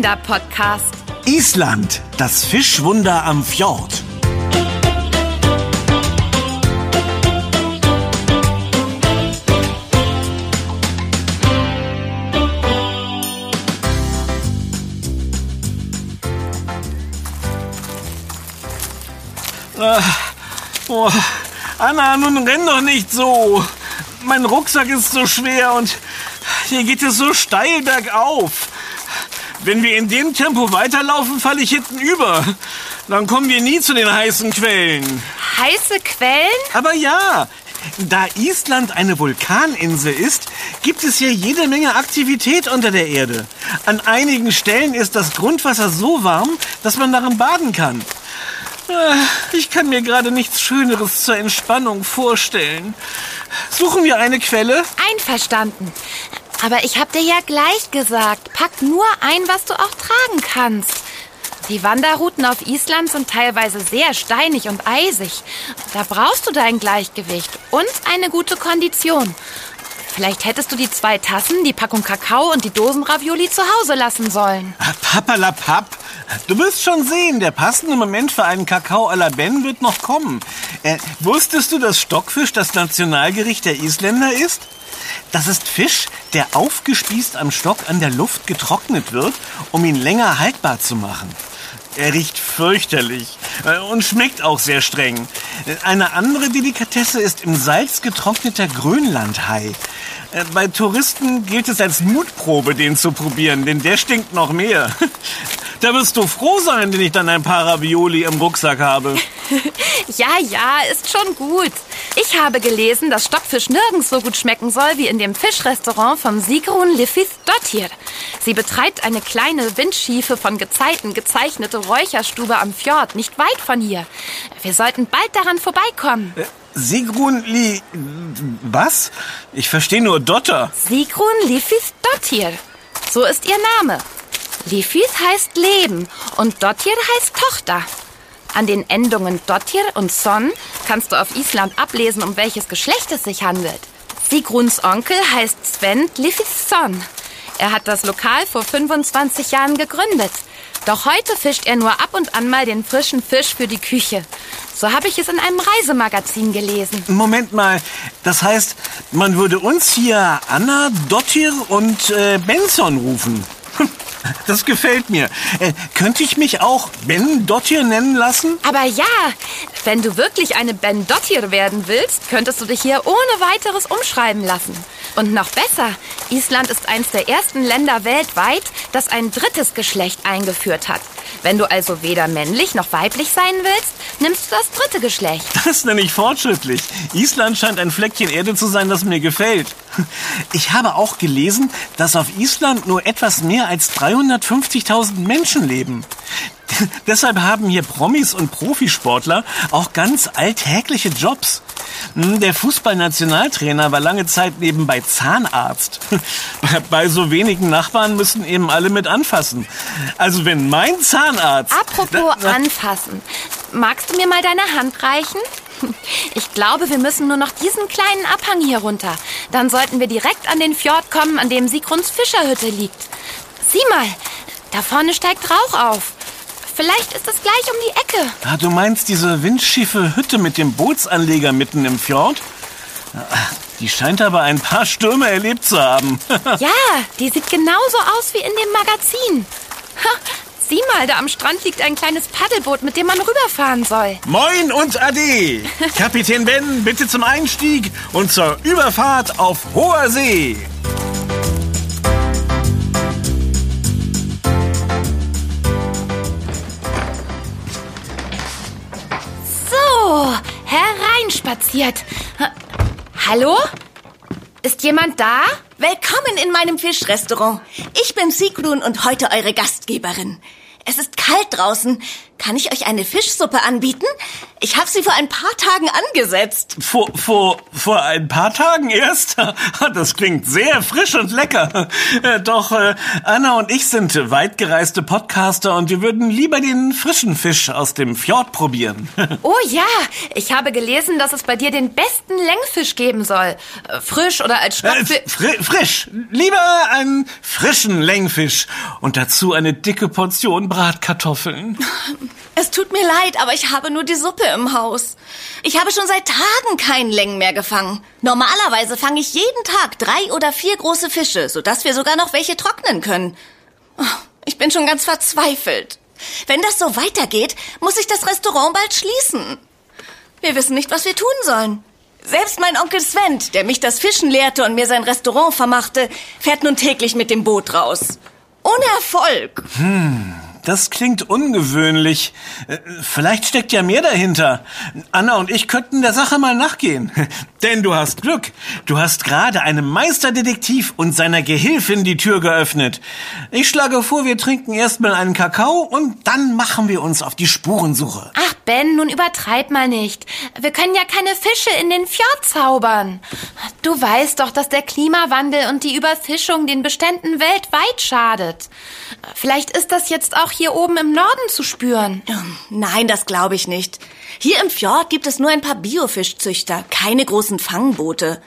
Kinderpodcast. Island, das Fischwunder am Fjord. Ah, oh, Anna, nun renn doch nicht so. Mein Rucksack ist so schwer und hier geht es so steil bergauf. Wenn wir in dem Tempo weiterlaufen, falle ich hinten über. Dann kommen wir nie zu den heißen Quellen. Heiße Quellen? Aber ja, da Island eine Vulkaninsel ist, gibt es hier jede Menge Aktivität unter der Erde. An einigen Stellen ist das Grundwasser so warm, dass man darin baden kann. Ah, Ich kann mir gerade nichts Schöneres zur Entspannung vorstellen. Suchen wir eine Quelle? Einverstanden. Aber ich hab dir ja gleich gesagt, pack nur ein, was du auch tragen kannst. Die Wanderrouten auf Island sind teilweise sehr steinig und eisig. Da brauchst du dein Gleichgewicht und eine gute Kondition. Vielleicht hättest du die zwei Tassen, die Packung Kakao und die Dosen Ravioli zu Hause lassen sollen. Pappalapapp. Du wirst schon sehen, der passende Moment für einen Kakao à la Ben wird noch kommen. Äh, wusstest du, dass Stockfisch das Nationalgericht der Isländer ist? Das ist Fisch, der aufgespießt am Stock an der Luft getrocknet wird, um ihn länger haltbar zu machen. Er riecht fürchterlich und schmeckt auch sehr streng. Äh, Eine andere Delikatesse ist im Salz getrockneter Grönlandhai. Äh, Bei Touristen gilt es als Mutprobe, den zu probieren, denn der stinkt noch mehr. Da wirst du froh sein, wenn ich dann ein paar Ravioli im Rucksack habe. Ja, ja, ist schon gut. Ich habe gelesen, dass Stockfisch nirgends so gut schmecken soll wie in dem Fischrestaurant vom Sigrun Liffith Dottir. Sie betreibt eine kleine windschiefe von Gezeiten gezeichnete Räucherstube am Fjord, nicht weit von hier. Wir sollten bald daran vorbeikommen. Sigrun Li... Was? Ich verstehe nur Dotter. Sigrun Liffith Dottir. So ist ihr Name. Liffith heißt Leben und Dottir heißt Tochter. An den Endungen Dottir und Son kannst du auf Island ablesen, um welches Geschlecht es sich handelt. Sigruns Onkel heißt Sven Liffithson. Er hat das Lokal vor 25 Jahren gegründet. Doch heute fischt er nur ab und an mal den frischen Fisch für die Küche. So habe ich es in einem Reisemagazin gelesen. Moment mal, das heißt, man würde uns hier Anna, Dottir und äh, Benson rufen. Das gefällt mir. Äh, könnte ich mich auch Ben Dottir nennen lassen? Aber ja, wenn du wirklich eine Ben Dottir werden willst, könntest du dich hier ohne weiteres umschreiben lassen. Und noch besser, Island ist eins der ersten Länder weltweit, das ein drittes Geschlecht eingeführt hat. Wenn du also weder männlich noch weiblich sein willst, nimmst du das dritte Geschlecht. Das nenne ich fortschrittlich. Island scheint ein Fleckchen Erde zu sein, das mir gefällt. Ich habe auch gelesen, dass auf Island nur etwas mehr als 350.000 Menschen leben. Deshalb haben hier Promis und Profisportler auch ganz alltägliche Jobs. Hm, Der Fußballnationaltrainer war lange Zeit nebenbei Zahnarzt. Bei so wenigen Nachbarn müssen eben alle mit anfassen. Also wenn mein Zahnarzt... Apropos anfassen. Magst du mir mal deine Hand reichen? Ich glaube, wir müssen nur noch diesen kleinen Abhang hier runter. Dann sollten wir direkt an den Fjord kommen, an dem Sigruns Fischerhütte liegt. Sieh mal, da vorne steigt Rauch auf. Vielleicht ist es gleich um die Ecke. Ah, du meinst diese windschiefe Hütte mit dem Bootsanleger mitten im Fjord? Ah, Die scheint aber ein paar Stürme erlebt zu haben. Ja, die sieht genauso aus wie in dem Magazin. Sieh mal, da am Strand liegt ein kleines Paddelboot, mit dem man rüberfahren soll. Moin und Ade! Kapitän Ben, bitte zum Einstieg und zur Überfahrt auf hoher See. Hereinspaziert. Ha- Hallo? Ist jemand da? Willkommen in meinem Fischrestaurant. Ich bin Sigrun und heute eure Gastgeberin. Es ist kalt draußen. Kann ich euch eine Fischsuppe anbieten? Ich habe sie vor ein paar Tagen angesetzt. Vor, vor, vor ein paar Tagen erst? Das klingt sehr frisch und lecker. Äh, doch äh, Anna und ich sind weitgereiste Podcaster und wir würden lieber den frischen Fisch aus dem Fjord probieren. Oh ja, ich habe gelesen, dass es bei dir den besten Längfisch geben soll. Äh, Frisch oder als Stockfisch. Äh, fri frisch. Lieber einen frischen Längfisch. Und dazu eine dicke Portion Bratkartoffeln. Es tut mir leid, aber ich habe nur die Suppe im Haus. Ich habe schon seit Tagen keinen Längen mehr gefangen. Normalerweise fange ich jeden Tag drei oder vier große Fische, sodass wir sogar noch welche trocknen können. Oh, Ich bin schon ganz verzweifelt. Wenn das so weitergeht, muss ich das Restaurant bald schließen. Wir wissen nicht, was wir tun sollen. Selbst mein Onkel Sven, der mich das Fischen lehrte und mir sein Restaurant vermachte, fährt nun täglich mit dem Boot raus. Ohne Erfolg. Das klingt ungewöhnlich. Äh, Vielleicht steckt ja mehr dahinter. Anna und ich könnten der Sache mal nachgehen. Denn du hast Glück. Du hast gerade einem Meisterdetektiv und seiner Gehilfin die Tür geöffnet. Ich schlage vor, wir trinken erstmal einen Kakao und dann machen wir uns auf die Spurensuche. Ach Ben, nun übertreib mal nicht. Wir können ja keine Fische in den Fjord zaubern. Du weißt doch, dass der Klimawandel und die Überfischung den Beständen weltweit schadet. Vielleicht ist das jetzt auch hier oben im Norden zu spüren. Nein, das glaube ich nicht. Hier im Fjord gibt es nur ein paar Biofischzüchter, keine großen Fangboote.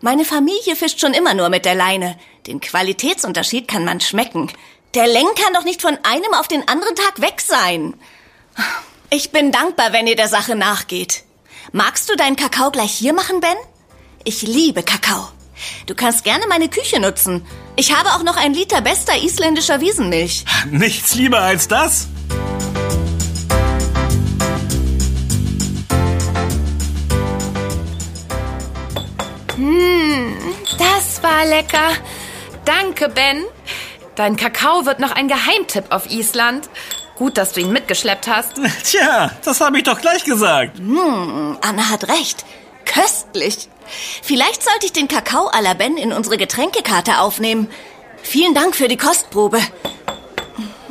Meine Familie fischt schon immer nur mit der Leine. Den Qualitätsunterschied kann man schmecken. Der Leng kann doch nicht von einem auf den anderen Tag weg sein. Ich bin dankbar, wenn ihr der Sache nachgeht. Magst du deinen Kakao gleich hier machen, Ben? Ich liebe Kakao. Du kannst gerne meine Küche nutzen. Ich habe auch noch ein Liter bester isländischer Wiesenmilch. Nichts lieber als das. Das war lecker. Danke, Ben. Dein Kakao wird noch ein Geheimtipp auf Island. Gut, dass du ihn mitgeschleppt hast. Tja, das habe ich doch gleich gesagt. Anna hat recht. Köstlich. Vielleicht sollte ich den Kakao à la Ben in unsere Getränkekarte aufnehmen. Vielen Dank für die Kostprobe.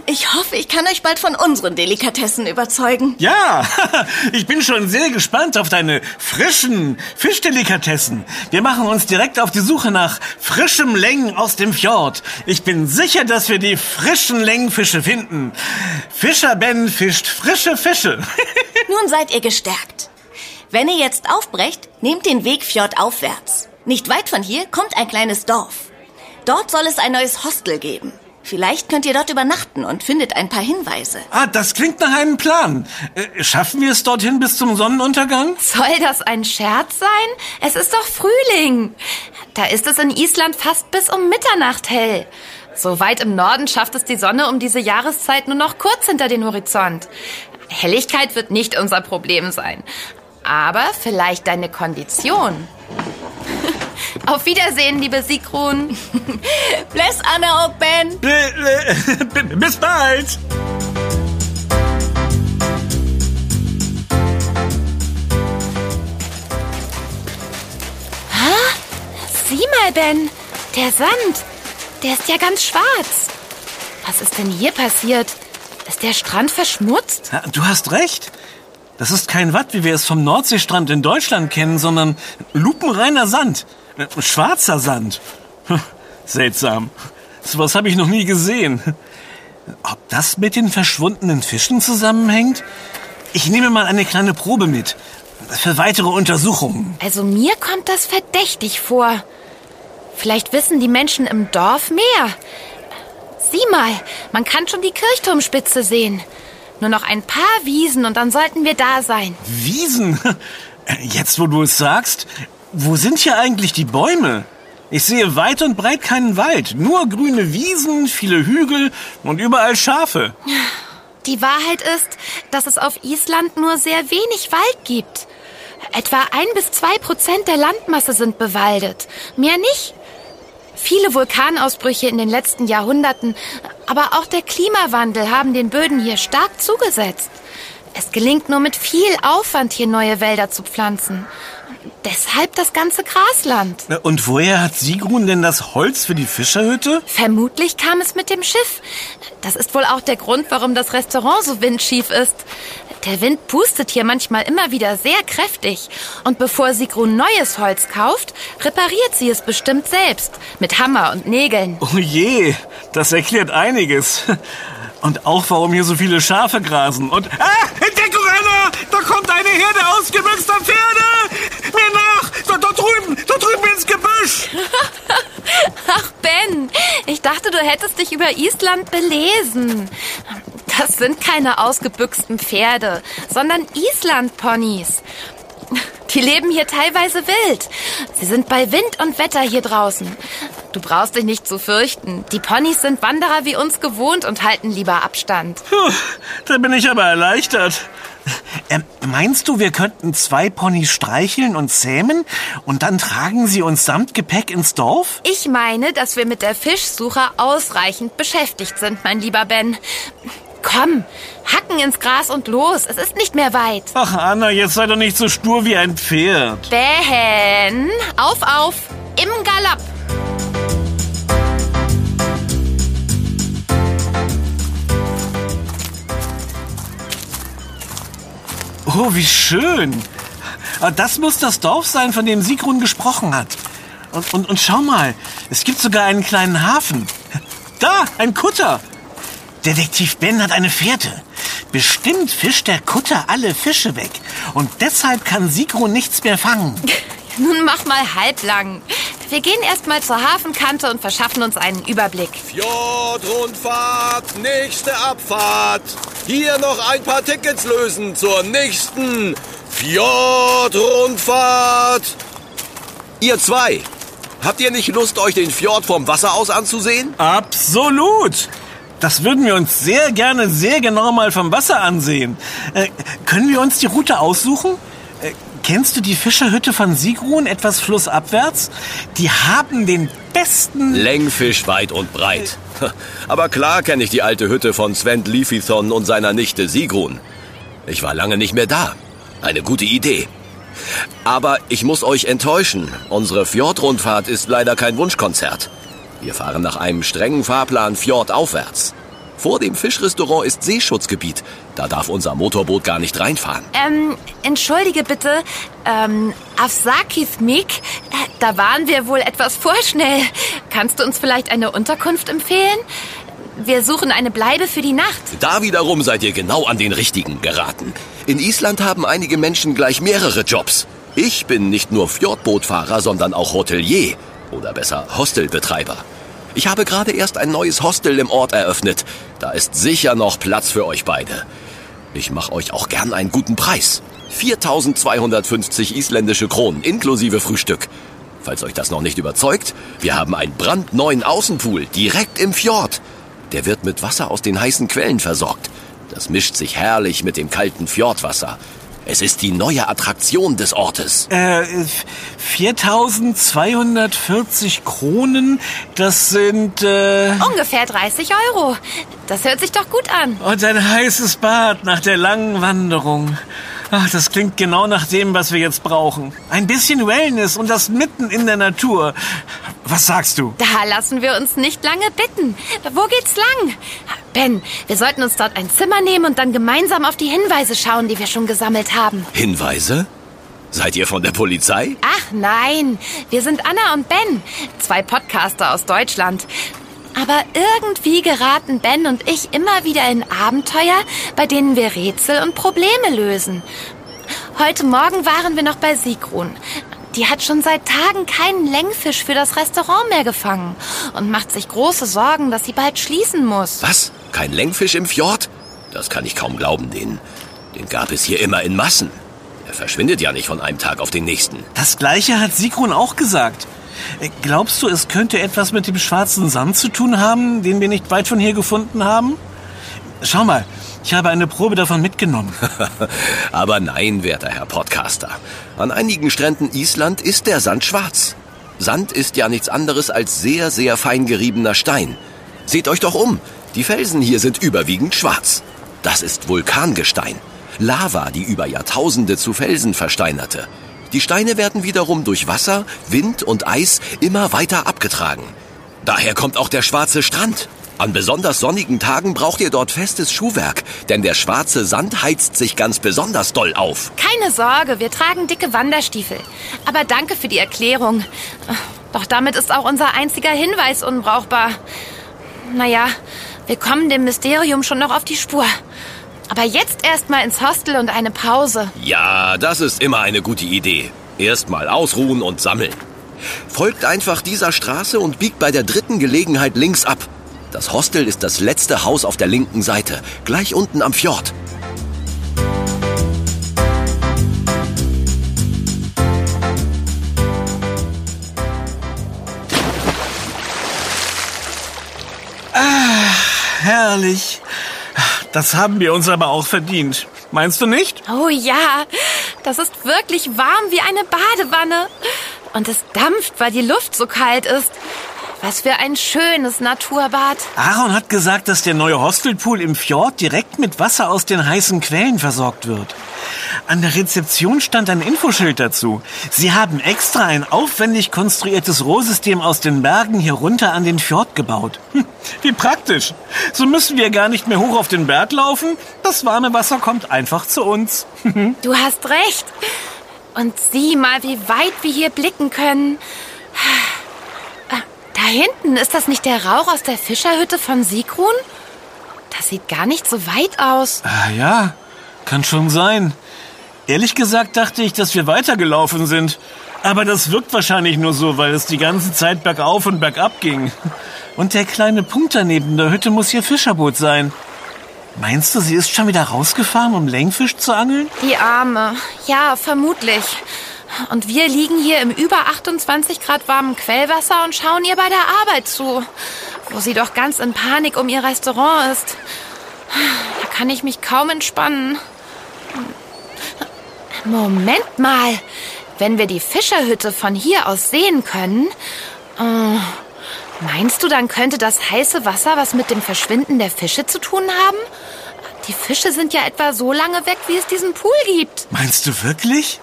Ich hoffe, ich kann euch bald von unseren Delikatessen überzeugen. Ja, ich bin schon sehr gespannt auf deine frischen Fischdelikatessen. Wir machen uns direkt auf die Suche nach frischem Längen aus dem Fjord. Ich bin sicher, dass wir die frischen Längenfische finden. Fischer Ben fischt frische Fische. Nun seid ihr gestärkt. Wenn ihr jetzt aufbrecht, nehmt den Weg fjordaufwärts. Nicht weit von hier kommt ein kleines Dorf. Dort soll es ein neues Hostel geben. Vielleicht könnt ihr dort übernachten und findet ein paar Hinweise. ah, das klingt nach einem Plan. Äh, schaffen wir es dorthin bis zum Sonnenuntergang? Soll das ein Scherz sein? Es ist doch Frühling. Da ist es in Island fast bis um Mitternacht hell. So weit im Norden schafft es die Sonne um diese Jahreszeit nur noch kurz hinter den Horizont. Helligkeit wird nicht unser Problem sein. Aber vielleicht deine Kondition. Auf Wiedersehen, liebe Sigrun. Bless Anna und Ben. Bis bald. Sieh mal, Ben. Der Sand. Der ist ja ganz schwarz. Was ist denn hier passiert? Ist der Strand verschmutzt? Du hast recht. Das ist kein Watt, wie wir es vom Nordseestrand in Deutschland kennen, sondern lupenreiner Sand. Äh, Schwarzer Sand. Hm, Seltsam. Sowas habe ich noch nie gesehen. Ob das mit den verschwundenen Fischen zusammenhängt? Ich nehme mal eine kleine Probe mit. Für weitere Untersuchungen. Also mir kommt das verdächtig vor. Vielleicht wissen die Menschen im Dorf mehr. Sieh mal, man kann schon die Kirchturmspitze sehen. Nur noch ein paar Wiesen und dann sollten wir da sein. Wiesen? Jetzt, wo du es sagst, wo sind hier eigentlich die Bäume? Ich sehe weit und breit keinen Wald, nur grüne Wiesen, viele Hügel und überall Schafe. Die Wahrheit ist, dass es auf Island nur sehr wenig Wald gibt. Etwa ein bis zwei Prozent der Landmasse sind bewaldet. Mehr nicht. Viele Vulkanausbrüche in den letzten Jahrhunderten, aber auch der Klimawandel haben den Böden hier stark zugesetzt. Es gelingt nur mit viel Aufwand, hier neue Wälder zu pflanzen. Deshalb das ganze Grasland. Und woher hat Sigrun denn das Holz für die Fischerhütte? Vermutlich kam es mit dem Schiff. Das ist wohl auch der Grund, warum das Restaurant so windschief ist. Der Wind pustet hier manchmal immer wieder sehr kräftig. Und bevor Sigrun neues Holz kauft, repariert sie es bestimmt selbst. Mit Hammer und Nägeln. Oh je, das erklärt einiges. Und auch, warum hier so viele Schafe grasen. Und. Ah! Entdeckung, Anna! Da kommt eine Herde ausgebüxter Pferde! Mir nach! Da, da drüben! Da drüben ins Gebüsch! Ach, Ben, ich dachte, du hättest dich über Island belesen. Das sind keine ausgebüxten Pferde, sondern Island-Ponys. Die leben hier teilweise wild. Sie sind bei Wind und Wetter hier draußen. Du brauchst dich nicht zu fürchten. Die Ponys sind Wanderer wie uns gewohnt und halten lieber Abstand. Puh, da bin ich aber erleichtert. Ähm, meinst du, wir könnten zwei Ponys streicheln und zähmen und dann tragen sie uns samt Gepäck ins Dorf? Ich meine, dass wir mit der Fischsuche ausreichend beschäftigt sind, mein lieber Ben. Komm, hacken ins Gras und los. Es ist nicht mehr weit. Ach, Anna, jetzt sei doch nicht so stur wie ein Pferd. Ben, auf, auf, im Galopp. Oh, wie schön. Ah, Das muss das Dorf sein, von dem Sigrun gesprochen hat. Und, und, und schau mal, es gibt sogar einen kleinen Hafen. Da, ein Kutter. Detektiv Ben hat eine Fährte. Bestimmt fischt der Kutter alle Fische weg. Und deshalb kann Sigrun nichts mehr fangen. Nun mach mal halblang. Wir gehen erstmal zur Hafenkante und verschaffen uns einen Überblick. Fjordrundfahrt, nächste Abfahrt. Hier noch ein paar Tickets lösen zur nächsten Fjordrundfahrt. Ihr zwei, habt ihr nicht Lust, euch den Fjord vom Wasser aus anzusehen? Absolut. Das würden wir uns sehr gerne sehr genau mal vom Wasser ansehen. Äh, können wir uns die Route aussuchen? Äh, kennst du die Fischerhütte von Sigrun etwas flussabwärts? Die haben den besten... Längfisch weit und breit. Aber klar kenne ich die alte Hütte von Sven Leafython und seiner Nichte Sigrun. Ich war lange nicht mehr da. Eine gute Idee. Aber ich muss euch enttäuschen. Unsere Fjordrundfahrt ist leider kein Wunschkonzert. Wir fahren nach einem strengen Fahrplan fjordaufwärts. Vor dem Fischrestaurant ist Seeschutzgebiet. Da darf unser Motorboot gar nicht reinfahren. Ähm, entschuldige bitte, ähm, Afsakis Mik, äh, da waren wir wohl etwas vorschnell. Kannst du uns vielleicht eine Unterkunft empfehlen? Wir suchen eine Bleibe für die Nacht. Da wiederum seid ihr genau an den richtigen geraten. In Island haben einige Menschen gleich mehrere Jobs. Ich bin nicht nur Fjordbootfahrer, sondern auch Hotelier. Oder besser Hostelbetreiber. Ich habe gerade erst ein neues Hostel im Ort eröffnet. Da ist sicher noch Platz für euch beide. Ich mache euch auch gern einen guten Preis. 4250 isländische Kronen inklusive Frühstück. Falls euch das noch nicht überzeugt, wir haben einen brandneuen Außenpool direkt im Fjord. Der wird mit Wasser aus den heißen Quellen versorgt. Das mischt sich herrlich mit dem kalten Fjordwasser. Es ist die neue Attraktion des Ortes. Äh, 4240 Kronen, das sind, äh... Ungefähr 30 Euro. Das hört sich doch gut an. Und ein heißes Bad nach der langen Wanderung. Ach, das klingt genau nach dem, was wir jetzt brauchen. Ein bisschen Wellness und das mitten in der Natur. Was sagst du? Da lassen wir uns nicht lange bitten. Wo geht's lang? Ben, wir sollten uns dort ein Zimmer nehmen und dann gemeinsam auf die Hinweise schauen, die wir schon gesammelt haben. Hinweise? Seid ihr von der Polizei? Ach nein, wir sind Anna und Ben, zwei Podcaster aus Deutschland. Aber irgendwie geraten Ben und ich immer wieder in Abenteuer, bei denen wir Rätsel und Probleme lösen. Heute Morgen waren wir noch bei Sigrun. Die hat schon seit Tagen keinen Längfisch für das Restaurant mehr gefangen und macht sich große Sorgen, dass sie bald schließen muss. Was? Kein Längfisch im Fjord? Das kann ich kaum glauben. Den, den gab es hier immer in Massen. Er verschwindet ja nicht von einem Tag auf den nächsten. Das gleiche hat Sigrun auch gesagt. Äh, Glaubst du, es könnte etwas mit dem schwarzen Sand zu tun haben, den wir nicht weit von hier gefunden haben? Schau mal, ich habe eine Probe davon mitgenommen. Aber nein, werter Herr Podcaster. An einigen Stränden Island ist der Sand schwarz. Sand ist ja nichts anderes als sehr, sehr fein geriebener Stein. Seht euch doch um. Die Felsen hier sind überwiegend schwarz. Das ist Vulkangestein. Lava, die über Jahrtausende zu Felsen versteinerte. Die Steine werden wiederum durch Wasser, Wind und Eis immer weiter abgetragen. Daher kommt auch der schwarze Strand. An besonders sonnigen Tagen braucht ihr dort festes Schuhwerk, denn der schwarze Sand heizt sich ganz besonders doll auf. Keine Sorge, wir tragen dicke Wanderstiefel. Aber danke für die Erklärung. Doch damit ist auch unser einziger Hinweis unbrauchbar. Naja, wir kommen dem Mysterium schon noch auf die Spur. Aber jetzt erstmal ins Hostel und eine Pause. Ja, das ist immer eine gute Idee. Erstmal ausruhen und sammeln. Folgt einfach dieser Straße und biegt bei der dritten Gelegenheit links ab. Das Hostel ist das letzte Haus auf der linken Seite, gleich unten am Fjord. Herrlich. Das haben wir uns aber auch verdient. Meinst du nicht? Oh ja, das ist wirklich warm wie eine Badewanne. Und es dampft, weil die Luft so kalt ist. Was für ein schönes Naturbad. Aaron hat gesagt, dass der neue Hostelpool im Fjord direkt mit Wasser aus den heißen Quellen versorgt wird. An der Rezeption stand ein Infoschild dazu. Sie haben extra ein aufwendig konstruiertes Rohrsystem aus den Bergen hier runter an den Fjord gebaut. Hm, wie praktisch. So müssen wir gar nicht mehr hoch auf den Berg laufen. Das warme Wasser kommt einfach zu uns. Du hast recht. Und sieh mal, wie weit wir hier blicken können. Da hinten, ist das nicht der Rauch aus der Fischerhütte von Sigrun? Das sieht gar nicht so weit aus. Ah ja, kann schon sein. Ehrlich gesagt dachte ich, dass wir weitergelaufen sind. Aber das wirkt wahrscheinlich nur so, weil es die ganze Zeit bergauf und bergab ging. Und der kleine Punkt daneben der Hütte muss ihr Fischerboot sein. Meinst du, sie ist schon wieder rausgefahren, um Längfisch zu angeln? Die Arme. Ja, vermutlich. Und wir liegen hier im über 28 Grad warmen Quellwasser und schauen ihr bei der Arbeit zu, wo sie doch ganz in Panik um ihr Restaurant ist. Da kann ich mich kaum entspannen. Moment mal. Wenn wir die Fischerhütte von hier aus sehen können, äh, meinst du, dann könnte das heiße Wasser was mit dem Verschwinden der Fische zu tun haben? Die Fische sind ja etwa so lange weg, wie es diesen Pool gibt. Meinst du wirklich?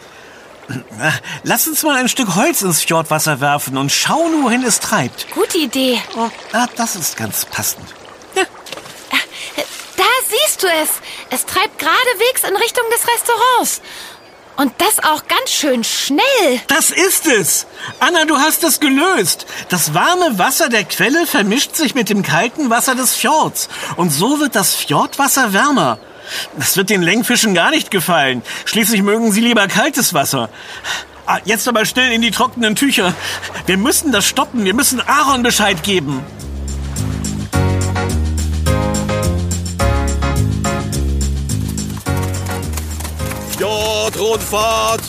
Lass uns mal ein Stück Holz ins Fjordwasser werfen und schauen, wohin es treibt. Gute Idee. Oh, ah, das ist ganz passend. Ja. Da siehst du es. Es treibt geradewegs in Richtung des Restaurants. Und das auch ganz schön schnell. Das ist es. Anna, du hast es gelöst. Das warme Wasser der Quelle vermischt sich mit dem kalten Wasser des Fjords. Und so wird das Fjordwasser wärmer. Das wird den Längfischen gar nicht gefallen. Schließlich mögen sie lieber kaltes Wasser. Ah, jetzt aber schnell in die trockenen Tücher. Wir müssen das stoppen. Wir müssen Aaron Bescheid geben. Fjordrundfahrt.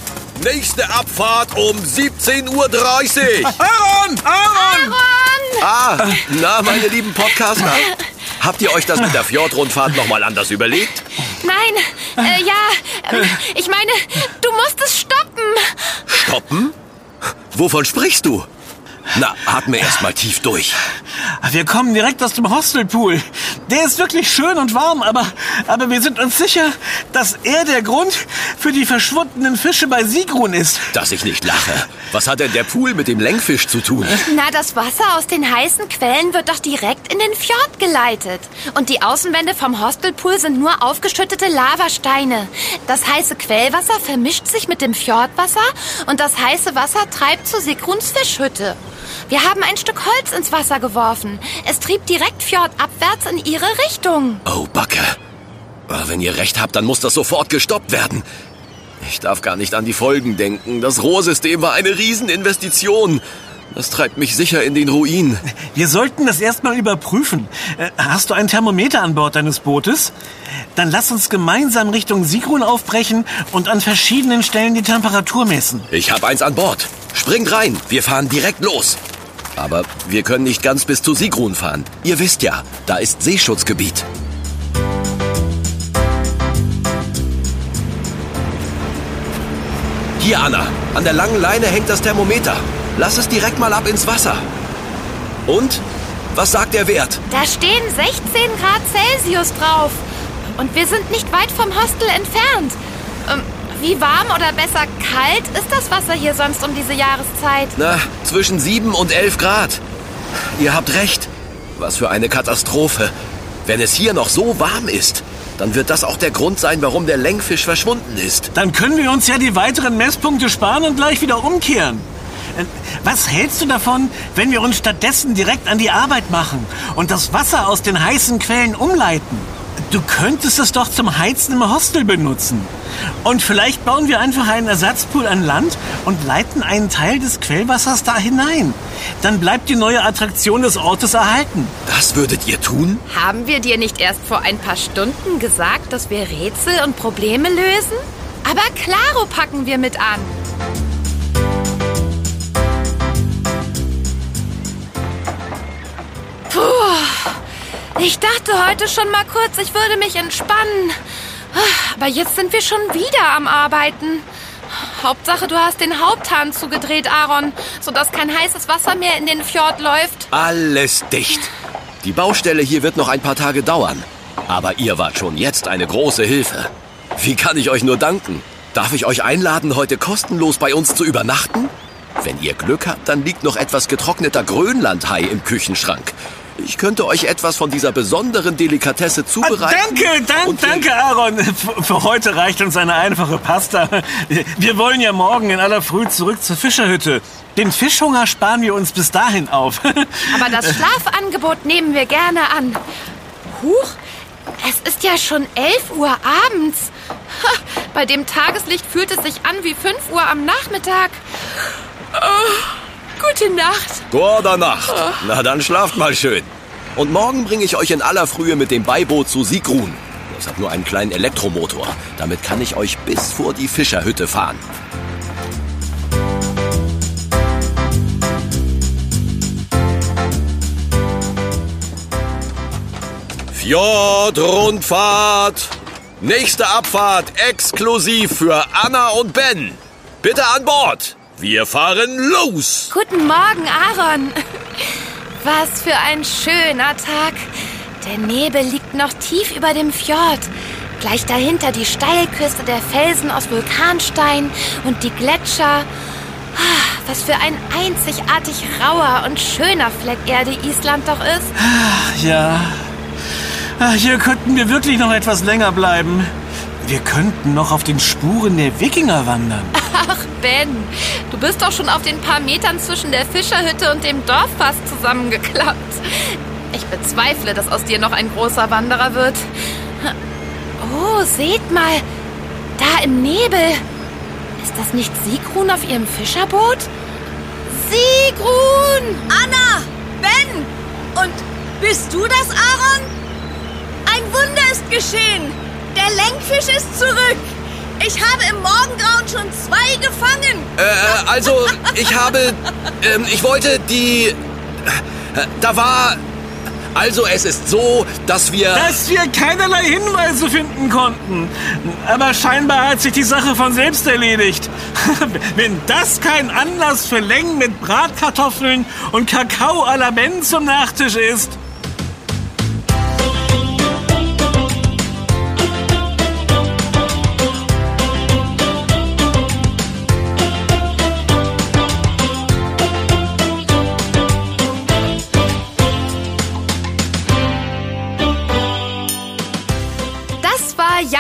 Nächste Abfahrt um 17.30 Uhr. Aaron! Aaron! Aaron! Ah, na, meine lieben Podcaster. Habt ihr euch das mit der Fjordrundfahrt nochmal anders überlegt? Nein, äh, ja, äh, ich meine, du musst es stoppen. Stoppen? Wovon sprichst du? Na, atme erst mal tief durch. Wir kommen direkt aus dem Hostelpool. Der ist wirklich schön und warm, aber, aber wir sind uns sicher, dass er der Grund für die verschwundenen Fische bei Sigrun ist. Dass ich nicht lache. Was hat denn der Pool mit dem Längfisch zu tun? Na, das Wasser aus den heißen Quellen wird doch direkt in den Fjord geleitet. Und die Außenwände vom Hostelpool sind nur aufgeschüttete Lavasteine. Das heiße Quellwasser vermischt sich mit dem Fjordwasser und das heiße Wasser treibt zu Sigruns Fischhütte. Wir haben ein Stück Holz ins Wasser geworfen. Es trieb direkt fjordabwärts in ihre Richtung. Oh, Backe. Wenn ihr recht habt, dann muss das sofort gestoppt werden. Ich darf gar nicht an die Folgen denken. Das Rohrsystem war eine Rieseninvestition. Das treibt mich sicher in den Ruin. Wir sollten das erstmal überprüfen. Äh, hast du ein Thermometer an Bord deines Bootes? Dann lass uns gemeinsam Richtung Sigrun aufbrechen und an verschiedenen Stellen die Temperatur messen. Ich habe eins an Bord. Springt rein, wir fahren direkt los. Aber wir können nicht ganz bis zu Sigrun fahren. Ihr wisst ja, da ist Seeschutzgebiet. Hier, Anna, an der langen Leine hängt das Thermometer. Lass es direkt mal ab ins Wasser. Und? Was sagt der Wert? Da stehen 16 Grad Celsius drauf. Und wir sind nicht weit vom Hostel entfernt. Ähm, Wie warm oder besser kalt ist das Wasser hier sonst um diese Jahreszeit? Na, zwischen 7 und 11 Grad. Ihr habt recht. Was für eine Katastrophe. Wenn es hier noch so warm ist, dann wird das auch der Grund sein, warum der Längfisch verschwunden ist. Dann können wir uns ja die weiteren Messpunkte sparen und gleich wieder umkehren. Äh, Was hältst du davon, wenn wir uns stattdessen direkt an die Arbeit machen und das Wasser aus den heißen Quellen umleiten? Du könntest es doch zum Heizen im Hostel benutzen. Und vielleicht bauen wir einfach einen Ersatzpool an Land und leiten einen Teil des Quellwassers da hinein. Dann bleibt die neue Attraktion des Ortes erhalten. Das würdet ihr tun? Haben wir dir nicht erst vor ein paar Stunden gesagt, dass wir Rätsel und Probleme lösen? Aber klaro packen wir mit an. Puh, ich dachte heute schon mal kurz, ich würde mich entspannen. Aber jetzt sind wir schon wieder am Arbeiten. Hauptsache, du hast den Haupthahn zugedreht, Aaron, sodass kein heißes Wasser mehr in den Fjord läuft. Alles dicht. Die Baustelle hier wird noch ein paar Tage dauern. Aber ihr wart schon jetzt eine große Hilfe. Wie kann ich euch nur danken? Darf ich euch einladen, heute kostenlos bei uns zu übernachten? Wenn ihr Glück habt, dann liegt noch etwas getrockneter Grönlandhai im Küchenschrank. Ich könnte euch etwas von dieser besonderen Delikatesse Ah, zubereiten. danke, danke, wir- danke, Aaron. Für heute reicht uns eine einfache Pasta. Wir wollen ja morgen in aller Früh zurück zur Fischerhütte. Den Fischhunger sparen wir uns bis dahin auf. Aber das Schlafangebot nehmen wir gerne an. Huch, es ist ja schon 11 Uhr abends. Bei dem Tageslicht fühlt es sich an wie 5 Uhr am Nachmittag. Oh, gute Nacht. Gute Nacht. Na dann schlaft mal schön. Und morgen bringe ich euch in aller Frühe mit dem Beiboot zu Sigrun. Das hat nur einen kleinen Elektromotor. Damit kann ich euch bis vor die Fischerhütte fahren. Fjordrundfahrt. Nächste Abfahrt exklusiv für Anna und Ben. Bitte an Bord. Wir fahren los. Guten Morgen, Aaron. Was für ein schöner Tag. Der Nebel liegt noch tief über dem Fjord. Gleich dahinter die Steilküste der Felsen aus Vulkanstein und die Gletscher. Ah, Was für ein einzigartig rauer und schöner Fleck Erde Island doch ist. ja. Ah, Hier könnten wir wirklich noch etwas länger bleiben. Wir könnten noch auf den Spuren der Wikinger wandern. Ach, Ben, du bist doch schon auf den paar Metern zwischen der Fischerhütte und dem Dorf fast zusammengeklappt. Ich bezweifle, dass aus dir noch ein großer Wanderer wird. Oh, seht mal, da im Nebel. Ist das nicht Sigrun auf ihrem Fischerboot? Sigrun! Anna! Ben! Und bist du das, Aaron? Ein Wunder ist geschehen. Der Lenkfisch ist zurück. Ich habe im Morgengrauen schon zwei gefangen. Äh, also, ich habe. Ähm, ich wollte die. Äh, da war. Also, es ist so, dass wir. Dass wir keinerlei Hinweise finden konnten. Aber scheinbar hat sich die Sache von selbst erledigt. Wenn das kein Anlass für Längen mit Bratkartoffeln und Kakao à la Ben zum Nachtisch ist.